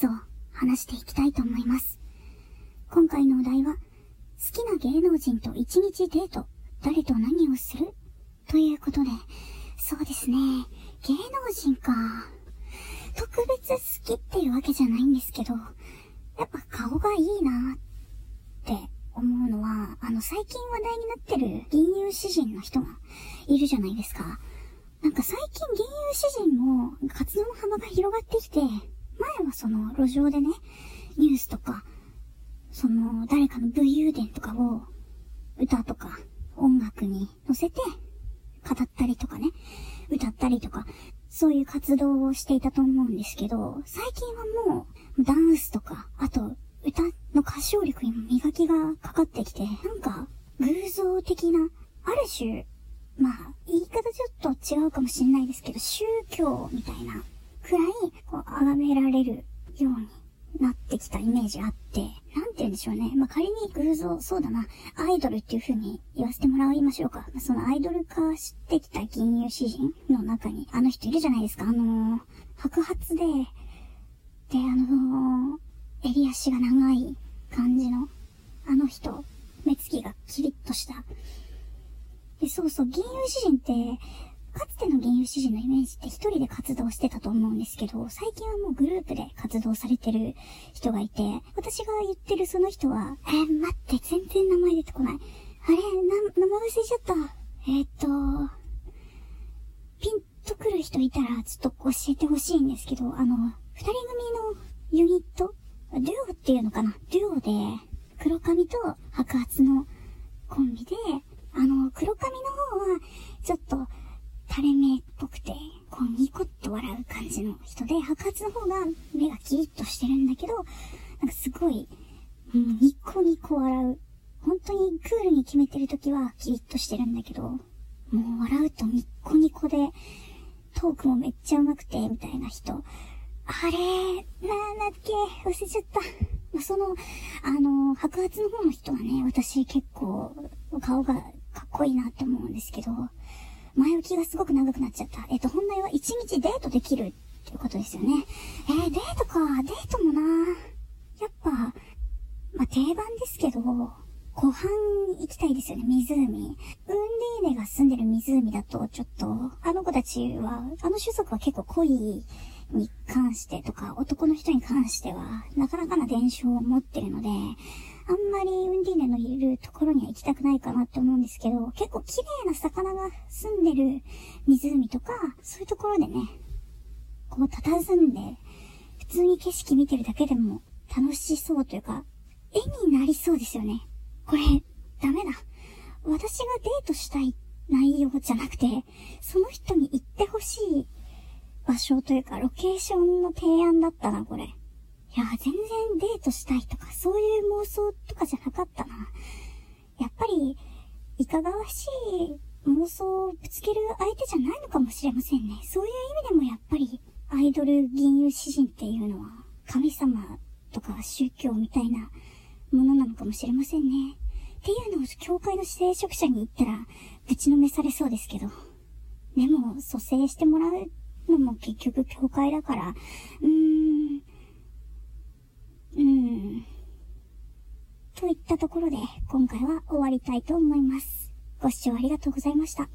スを話していきたいと思います。今回のお題は、好きな芸能人と一日デート、誰と何をする？ということで、そうですね、芸能人か。特別好きっていうわけじゃないんですけど、やっぱ顔がいいなって思うのは、あの最近話題になってる銀融詩人の人がいるじゃないですか。なんか最近銀融詩人も活動の幅が広がってきて、前はその路上でね、ニュースとか、その誰かの武勇伝とかを歌とか音楽に乗せて語ったりとかね、歌ったりとか、そういう活動をしていたと思うんですけど、最近はもうダンスとか、あと歌の歌唱力にも磨きがかかってきて、なんか偶像的な、ある種、まあ、言い方ちょっと違うかもしれないですけど、宗教みたいなくらい、こう、崇められるようになってきたイメージあって、なんて言うんでしょうね。まあ、仮に偶像、そうだな、アイドルっていう風に言わせてもらいましょうか。そのアイドル化してきた銀融詩人の中に、あの人いるじゃないですか。あのー、白髪で、で、あのー、襟足が長い感じの、あの人、目つきがキリッとしたで、そうそう、銀融詩人って、かつての銀融詩人のイメージって一人で活動してたと思うんですけど、最近はもうグループで活動されてる人がいて、私が言ってるその人は、えー、待って、全然名前出てこない。あれ、な、名前忘れちゃった。えー、っと、ピンとくる人いたらちょっと教えてほしいんですけど、あの、二人組のユニット？デュオっていうのかな？デュオで、黒髪と白髪のコンビで、あの、黒髪の方は、ちょっと、垂れ目っぽくて、こう、ニコッと笑う感じの人で、白髪の方が目がキリッとしてるんだけど、なんかすごい、うん、ニコニコ笑う。本当にクールに決めてる時はキリッとしてるんだけど、もう笑うとニッコニコで、トークもめっちゃ上手くて、みたいな人。あれー、なんだっけ忘れちゃった。まその、あの、白髪の方の人はね、私結構、顔がかっこいいなって思うんですけど、前置きがすごく長くなっちゃった。えっ、と、本題は一日デートできるっていうことですよね。えー、デートか、デートもなやっぱ、まあ、定番ですけど、湖畔行きたいですよね、湖。ウンディーネが住んでる湖だと、ちょっと、あの子たちは、あの種族は結構濃いに関してとか、男の人に関しては、なかなかな伝承を持ってるので、あんまりウンディーネのいるところには行きたくないかなって思うんですけど、結構綺麗な魚が住んでる湖とか、そういうところでね、こう佇んで、普通に景色見てるだけでも楽しそうというか、絵になりそうですよね。これ、ダメだ。私がデートしたい内容じゃなくて、その人に行ってほしい場所というか、ロケーションの提案だったな、これ。いや、全然デートしたいとか、そういう妄想とかじゃなかったな。やっぱり、いかがわしい妄想をぶつける相手じゃないのかもしれませんね。そういう意味でもやっぱり、アイドル銀融詩人っていうのは、神様とか宗教みたいなものなのかもしれませんね。っていうのを教会の聖職者に言ったら、ぶちのめされそうですけど。でも、蘇生してもらうのも結局教会だから、うーん、うん。といったところで、今回は終わりたいと思います。ご視聴ありがとうございました。